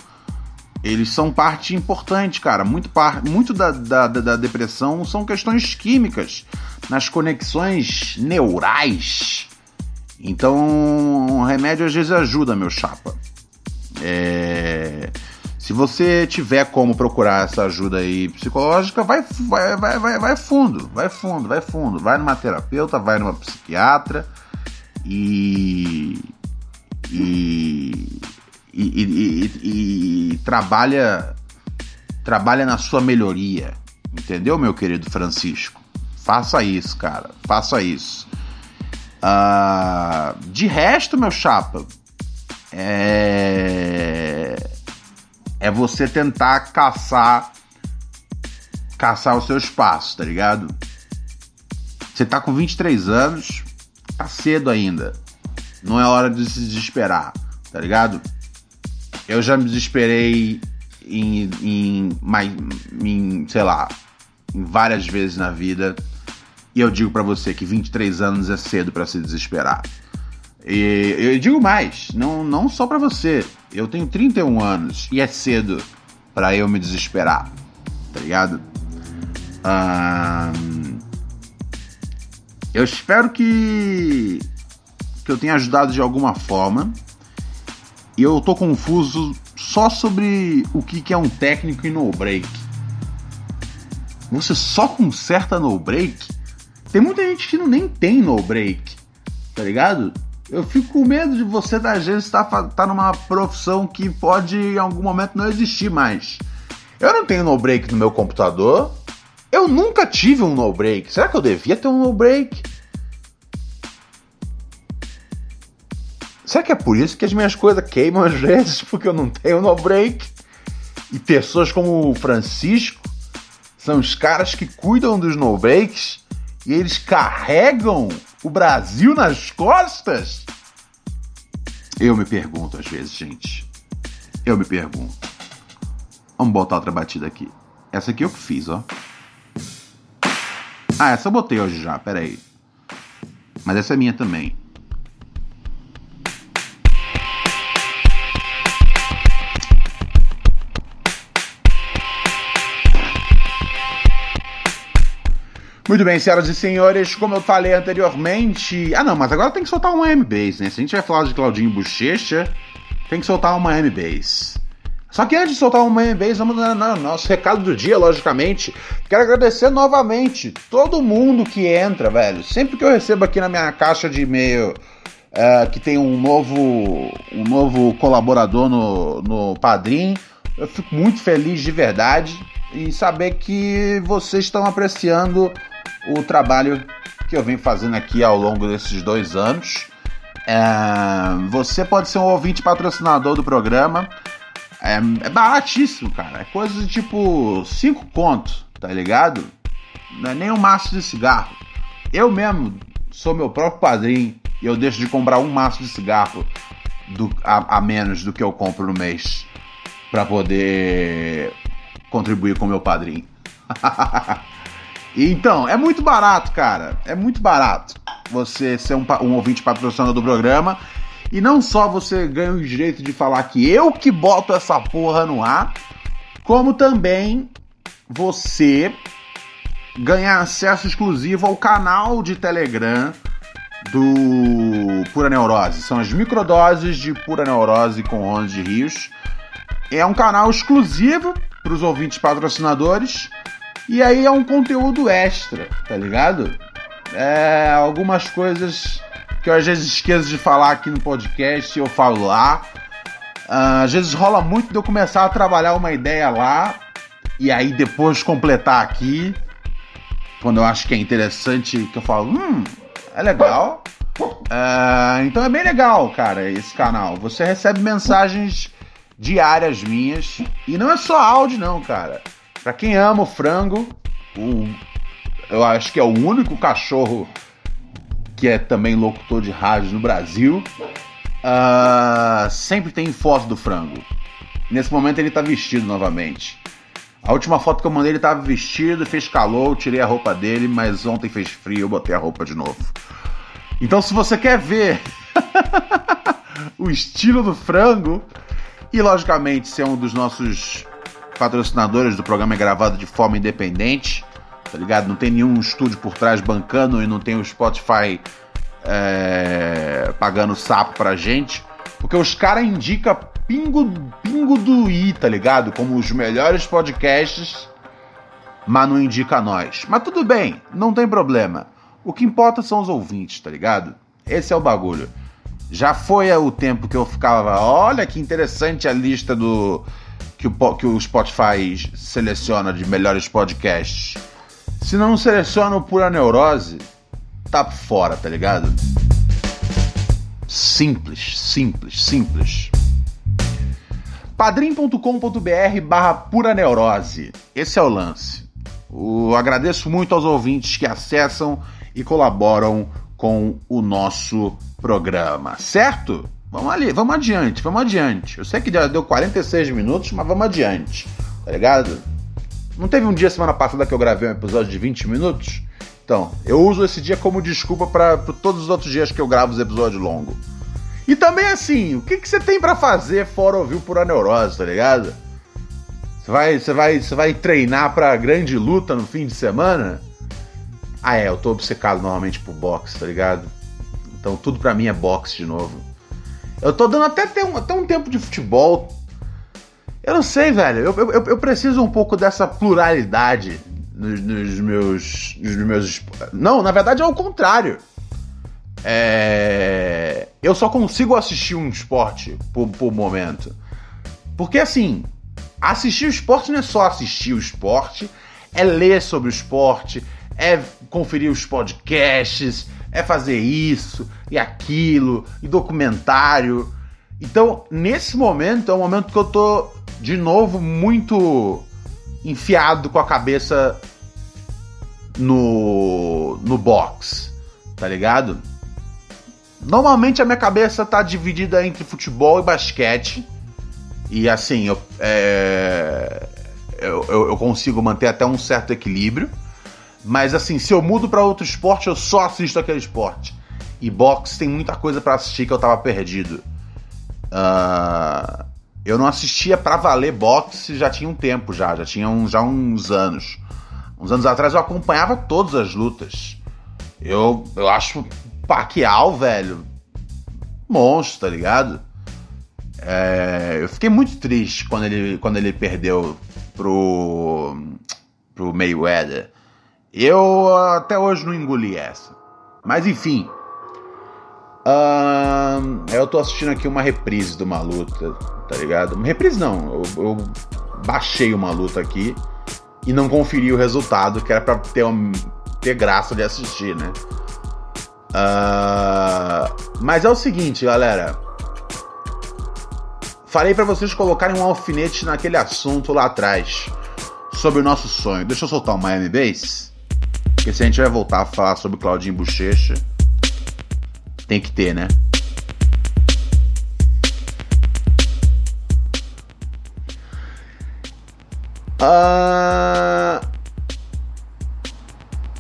eles são parte importante, cara. Muito, par, muito da, da, da depressão são questões químicas nas conexões neurais. Então, o remédio às vezes ajuda, meu chapa. É... Se você tiver como procurar essa ajuda aí psicológica, vai, vai, vai, vai, vai fundo, vai fundo, vai fundo. Vai numa terapeuta, vai numa psiquiatra e. e, e, e, e trabalha, trabalha na sua melhoria. Entendeu, meu querido Francisco? Faça isso, cara. Faça isso. Uh, de resto, meu chapa, é é você tentar caçar caçar o seu espaço, tá ligado? Você tá com 23 anos, tá cedo ainda. Não é hora de se desesperar, tá ligado? Eu já me desesperei em, em, em sei lá, em várias vezes na vida. E eu digo para você que 23 anos é cedo para se desesperar. E eu digo mais, não, não só para você. Eu tenho 31 anos e é cedo para eu me desesperar, tá ligado? eu espero que que eu tenha ajudado de alguma forma. E eu tô confuso só sobre o que, que é um técnico em no break. Você só conserta no break? Tem muita gente que nem tem no break, tá ligado? Eu fico com medo de você, às vezes, estar tá, tá numa profissão que pode em algum momento não existir mais. Eu não tenho no break no meu computador. Eu nunca tive um no break. Será que eu devia ter um no break? Será que é por isso que as minhas coisas queimam às vezes? Porque eu não tenho no break? E pessoas como o Francisco são os caras que cuidam dos no breaks e eles carregam o Brasil nas costas? Eu me pergunto às vezes, gente. Eu me pergunto. Vamos botar outra batida aqui. Essa aqui eu que fiz, ó. Ah, essa eu botei hoje já, peraí. Mas essa é minha também. Muito bem, senhoras e senhores, como eu falei anteriormente. Ah, não, mas agora tem que soltar uma M-Base, né? Se a gente vai falar de Claudinho Bochecha, tem que soltar uma M-Base. Só que antes de soltar uma M-Base, vamos no nosso recado do dia, logicamente. Quero agradecer novamente todo mundo que entra, velho. Sempre que eu recebo aqui na minha caixa de e-mail uh, que tem um novo, um novo colaborador no, no Padrim, eu fico muito feliz de verdade e saber que vocês estão apreciando o trabalho que eu venho fazendo aqui ao longo desses dois anos. É, você pode ser um ouvinte patrocinador do programa. É, é baratíssimo, cara. É coisa de tipo 5 contos, tá ligado? Não é nem um maço de cigarro. Eu mesmo sou meu próprio padrinho e eu deixo de comprar um maço de cigarro do, a, a menos do que eu compro no mês para poder contribuir com meu padrinho. Então, é muito barato, cara. É muito barato você ser um, um ouvinte patrocinador do programa. E não só você ganha o direito de falar que eu que boto essa porra no ar, como também você ganha acesso exclusivo ao canal de Telegram do Pura Neurose. São as microdoses de Pura Neurose com Ronald de Rios. É um canal exclusivo para os ouvintes patrocinadores e aí é um conteúdo extra, tá ligado? É, algumas coisas que eu às vezes esqueço de falar aqui no podcast eu falo lá. Uh, às vezes rola muito de eu começar a trabalhar uma ideia lá e aí depois completar aqui. Quando eu acho que é interessante, que eu falo, hum, é legal. Uh, então é bem legal, cara, esse canal. Você recebe mensagens diárias minhas. E não é só áudio, não, cara. Pra quem ama o frango, o, eu acho que é o único cachorro que é também locutor de rádio no Brasil. Uh, sempre tem foto do frango. Nesse momento ele tá vestido novamente. A última foto que eu mandei ele tava vestido, fez calor, eu tirei a roupa dele, mas ontem fez frio, eu botei a roupa de novo. Então se você quer ver o estilo do frango e logicamente ser um dos nossos patrocinadores do programa é gravado de forma independente, tá ligado? Não tem nenhum estúdio por trás bancando e não tem o Spotify é, pagando sapo pra gente. Porque os caras indicam pingo, pingo do i, tá ligado? Como os melhores podcasts, mas não indica nós. Mas tudo bem, não tem problema. O que importa são os ouvintes, tá ligado? Esse é o bagulho. Já foi o tempo que eu ficava, olha que interessante a lista do que o, que o Spotify seleciona de melhores podcasts. Se não seleciona o Pura Neurose, tá fora, tá ligado? Simples, simples, simples. padrim.com.br barra pura neurose. Esse é o lance. Eu agradeço muito aos ouvintes que acessam e colaboram com o nosso programa, certo? Vamos ali, vamos adiante, vamos adiante. Eu sei que já deu 46 minutos, mas vamos adiante, tá ligado? Não teve um dia semana passada que eu gravei um episódio de 20 minutos? Então, eu uso esse dia como desculpa para todos os outros dias que eu gravo os episódios longos. E também assim, o que, que você tem para fazer fora ouvir o Pura Neurose, tá ligado? Você vai, você vai, você vai treinar pra grande luta no fim de semana? Ah, é, eu tô obcecado normalmente por boxe, tá ligado? Então tudo pra mim é boxe de novo. Eu tô dando até, até, um, até um tempo de futebol. Eu não sei, velho. Eu, eu, eu preciso um pouco dessa pluralidade nos, nos meus. Nos meus. Não, na verdade é o contrário. É... Eu só consigo assistir um esporte por, por momento. Porque assim, assistir o esporte não é só assistir o esporte, é ler sobre o esporte, é conferir os podcasts, é fazer isso e aquilo, e documentário. Então, nesse momento, é um momento que eu tô, de novo, muito enfiado com a cabeça no, no box, tá ligado? Normalmente a minha cabeça tá dividida entre futebol e basquete. E assim, eu, é, eu, eu, consigo manter até um certo equilíbrio. Mas assim, se eu mudo para outro esporte, eu só assisto aquele esporte. E boxe tem muita coisa para assistir que eu tava perdido. Uh, eu não assistia para valer boxe já tinha um tempo já, já tinha um, já uns anos. Uns anos atrás eu acompanhava todas as lutas. Eu, eu acho Pacquiao, velho, monstro, tá ligado? É, eu fiquei muito triste quando ele, quando ele perdeu pro, pro Mayweather. Eu até hoje não engoli essa. Mas enfim. eu tô assistindo aqui uma reprise de uma luta, tá ligado? Reprise não, eu, eu baixei uma luta aqui e não conferi o resultado, que era pra ter, uma, ter graça de assistir, né? Uh, mas é o seguinte, galera. Falei para vocês colocarem um alfinete naquele assunto lá atrás sobre o nosso sonho. Deixa eu soltar o Miami Bass. Porque se a gente vai voltar a falar sobre Claudinho Bochecha, tem que ter, né? Uh...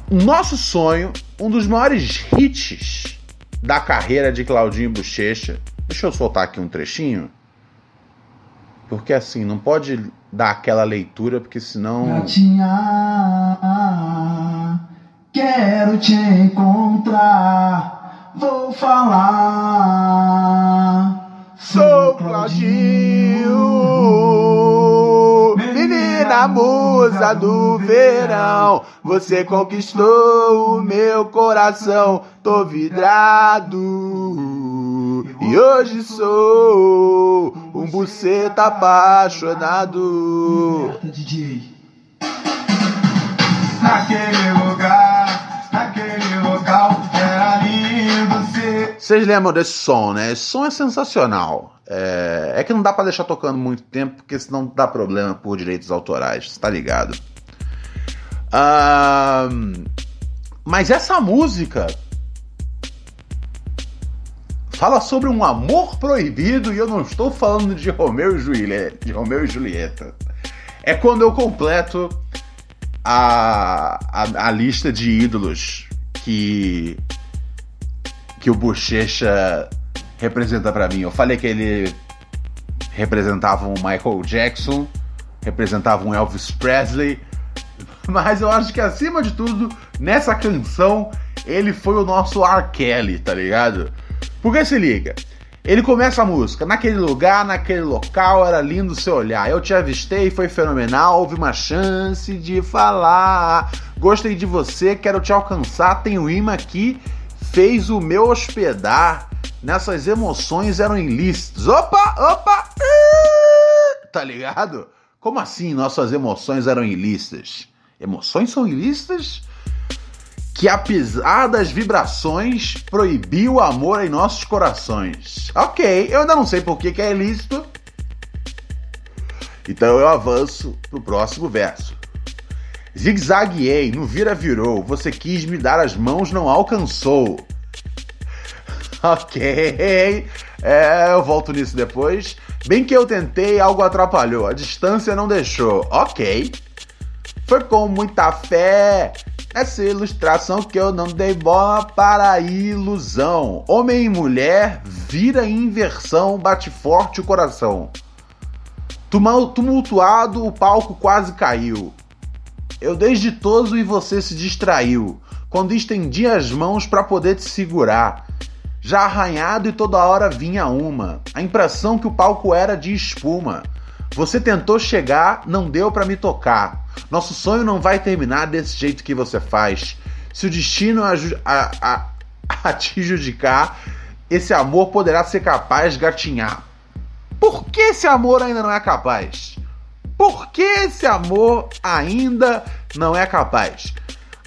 Nosso sonho, um dos maiores hits da carreira de Claudinho Bochecha. Deixa eu soltar aqui um trechinho. Porque assim, não pode dar aquela leitura, porque senão. Gatinha, Quero te encontrar, vou falar. Sou Claudinho, menina musa do verão. Você conquistou o meu coração, tô vidrado. E hoje sou um buceta apaixonado. DJ. Naquele lugar Vocês lembram desse som, né? Esse som é sensacional. É, é que não dá para deixar tocando muito tempo, porque senão dá problema por direitos autorais, tá ligado? mas essa música fala sobre um amor proibido e eu não estou falando de Romeu e Julieta. De Romeu e Julieta. É quando eu completo a, a, a lista de ídolos que que o Bochecha representa para mim. Eu falei que ele representava um Michael Jackson, representava um Elvis Presley, mas eu acho que acima de tudo, nessa canção, ele foi o nosso R. Kelly, tá ligado? Porque se liga, ele começa a música, naquele lugar, naquele local, era lindo seu olhar. Eu te avistei, foi fenomenal, houve uma chance de falar. Gostei de você, quero te alcançar, tenho imã aqui fez o meu hospedar nessas emoções eram ilícitas. Opa, opa! Tá ligado? Como assim nossas emoções eram ilícitas? Emoções são ilícitas? Que apesar das vibrações, proibiu o amor em nossos corações. Ok, eu ainda não sei por que, que é ilícito. Então eu avanço pro próximo verso. Zigzagueei, no vira virou. Você quis me dar as mãos, não alcançou. Ok, é, eu volto nisso depois. Bem que eu tentei, algo atrapalhou. A distância não deixou. Ok. Foi com muita fé Essa ilustração que eu não dei bola para a ilusão. Homem e mulher vira inversão, bate forte o coração. Tumultuado, o palco quase caiu. Eu desde toso e você se distraiu, quando estendi as mãos para poder te segurar. Já arranhado e toda hora vinha uma, a impressão que o palco era de espuma. Você tentou chegar, não deu para me tocar. Nosso sonho não vai terminar desse jeito que você faz. Se o destino a, a, a, te judicar, esse amor poderá ser capaz de gatinhar. Por que esse amor ainda não é capaz? Por que esse amor ainda não é capaz?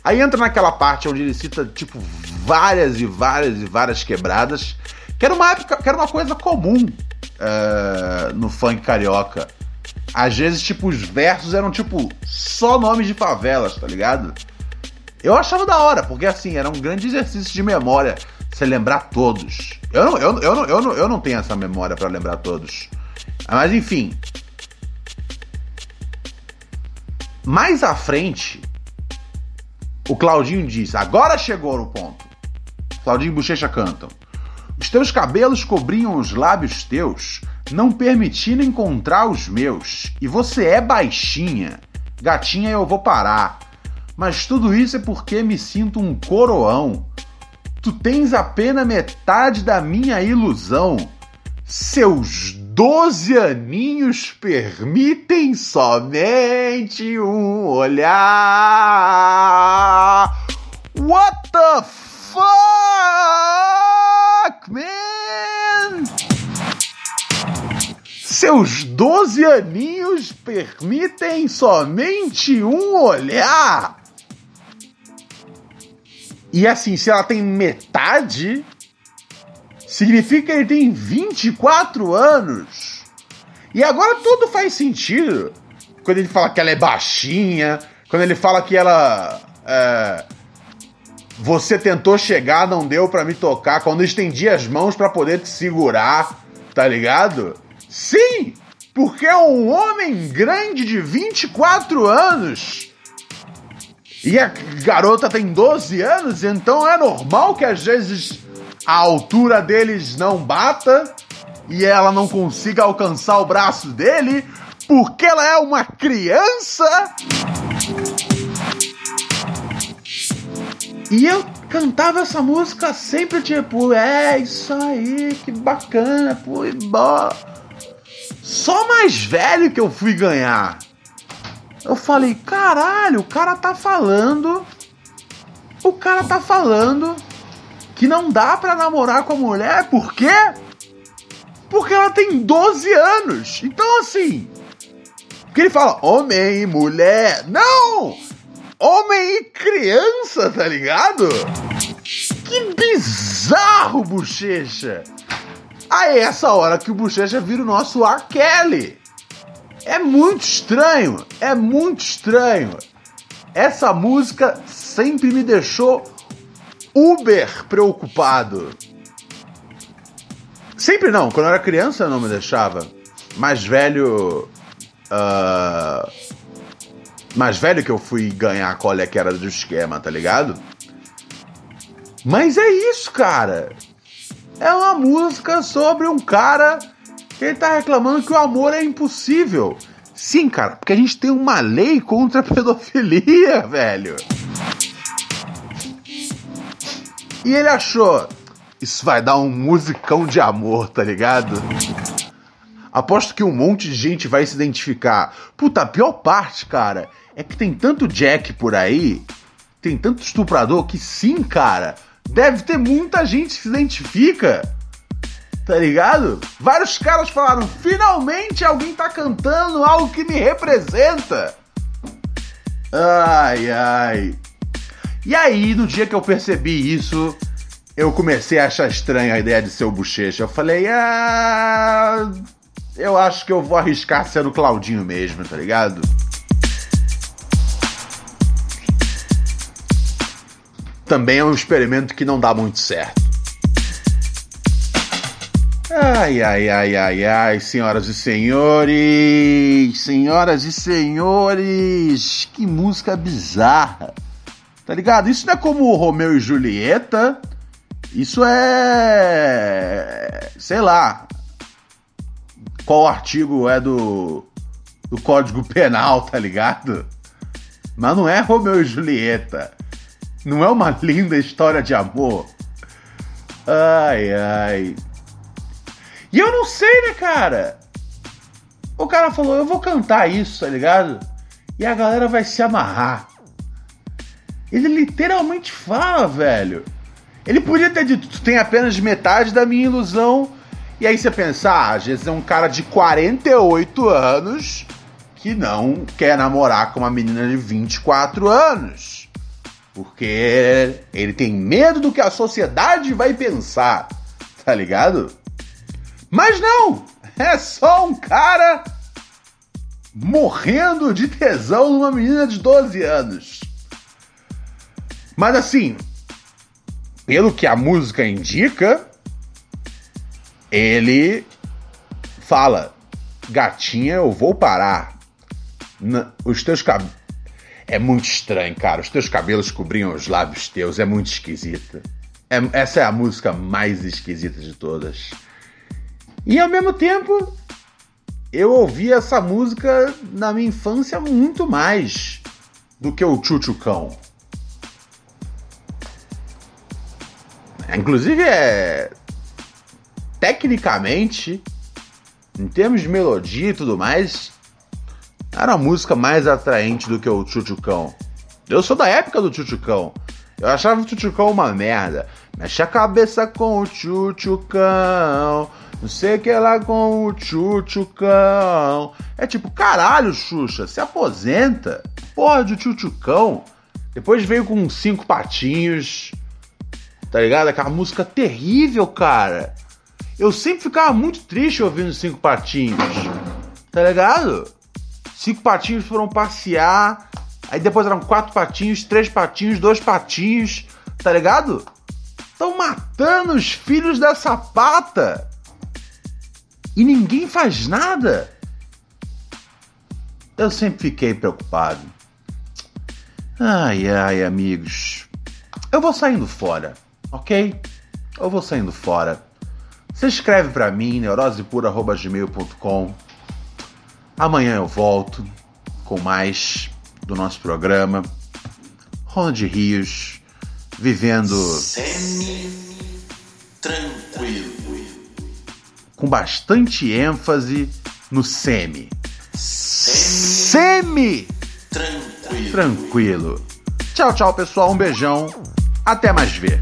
Aí entra naquela parte onde ele cita, tipo, várias e várias e várias quebradas, que era uma época, que era uma coisa comum uh, no funk carioca. Às vezes, tipo, os versos eram, tipo, só nomes de favelas, tá ligado? Eu achava da hora, porque assim, era um grande exercício de memória você lembrar todos. Eu não, eu, eu, eu, não, eu não tenho essa memória para lembrar todos. Mas enfim. Mais à frente, o Claudinho diz: Agora chegou no ponto. Claudinho e Bochecha cantam. Os teus cabelos cobriam os lábios teus, não permitindo encontrar os meus. E você é baixinha. Gatinha, eu vou parar. Mas tudo isso é porque me sinto um coroão. Tu tens apenas metade da minha ilusão. Seus doze aninhos permitem somente um olhar. What the fuck, man? Seus doze aninhos permitem somente um olhar. E assim, se ela tem metade, significa que ele tem 24 anos. E agora tudo faz sentido. Quando ele fala que ela é baixinha, quando ele fala que ela. É, você tentou chegar, não deu para me tocar. Quando eu estendi as mãos para poder te segurar, tá ligado? Sim! Porque é um homem grande de 24 anos e a garota tem 12 anos, então é normal que às vezes a altura deles não bata e ela não consiga alcançar o braço dele porque ela é uma criança. E eu cantava essa música sempre tipo, é isso aí, que bacana, e bola. Só mais velho que eu fui ganhar. Eu falei, caralho, o cara tá falando. O cara tá falando que não dá para namorar com a mulher, por quê? Porque ela tem 12 anos. Então, assim. Que ele fala homem e mulher. Não! Homem e criança, tá ligado? Que bizarro, bochecha! Aí é essa hora que o bochecha vira o nosso R. Kelly. É muito estranho, é muito estranho. Essa música sempre me deixou uber preocupado. Sempre não, quando eu era criança não me deixava. Mais velho. Uh, mais velho que eu fui ganhar qual é que era do esquema, tá ligado? Mas é isso, cara. É uma música sobre um cara ele tá reclamando que o amor é impossível. Sim, cara, porque a gente tem uma lei contra a pedofilia, velho. E ele achou, isso vai dar um musicão de amor, tá ligado? Aposto que um monte de gente vai se identificar. Puta, a pior parte, cara, é que tem tanto Jack por aí, tem tanto estuprador que sim, cara, deve ter muita gente que se identifica. Tá ligado? Vários caras falaram: finalmente alguém tá cantando algo que me representa. Ai, ai. E aí, no dia que eu percebi isso, eu comecei a achar estranha a ideia de ser o bochecha. Eu falei: ah. Eu acho que eu vou arriscar sendo Claudinho mesmo, tá ligado? Também é um experimento que não dá muito certo. Ai, ai, ai, ai, ai, senhoras e senhores, senhoras e senhores, que música bizarra. Tá ligado? Isso não é como Romeu e Julieta. Isso é. Sei lá. Qual artigo é do. do Código Penal, tá ligado? Mas não é Romeu e Julieta. Não é uma linda história de amor. Ai, ai. E eu não sei, né, cara? O cara falou, eu vou cantar isso, tá ligado? E a galera vai se amarrar. Ele literalmente fala, velho. Ele podia ter dito, tu tem apenas metade da minha ilusão. E aí você pensa, ah, às vezes é um cara de 48 anos que não quer namorar com uma menina de 24 anos. Porque ele tem medo do que a sociedade vai pensar, tá ligado? Mas não! É só um cara morrendo de tesão numa menina de 12 anos. Mas assim, pelo que a música indica, ele fala: Gatinha, eu vou parar. Os teus cabelos. É muito estranho, cara. Os teus cabelos cobriam os lábios teus. É muito esquisita. É- essa é a música mais esquisita de todas. E ao mesmo tempo, eu ouvi essa música na minha infância muito mais do que o Chuchucão. Inclusive é. Tecnicamente, em termos de melodia e tudo mais, era a música mais atraente do que o Chuchucão. Eu sou da época do Chuchucão. Eu achava o Chuchucão uma merda. Mexe a cabeça com o Chuchucão. Não sei o que lá com o Chuchucão. É tipo, caralho, Xuxa, se aposenta. Porra de Chuchucão. Depois veio com cinco patinhos. Tá ligado? Aquela música terrível, cara. Eu sempre ficava muito triste ouvindo Cinco Patinhos. Tá ligado? Cinco patinhos foram passear. Aí depois eram quatro patinhos, três patinhos, dois patinhos. Tá ligado? Estão matando os filhos da sapata. E ninguém faz nada. Eu sempre fiquei preocupado. Ai, ai, amigos. Eu vou saindo fora, ok? Eu vou saindo fora. Você escreve pra mim, neurosepura.gmail.com. Amanhã eu volto com mais do nosso programa. Ronald Rios, vivendo Tranquilo. com bastante ênfase no semi. Semi! Tranquilo. Tranquilo. Tchau, tchau, pessoal. Um beijão. Até mais ver.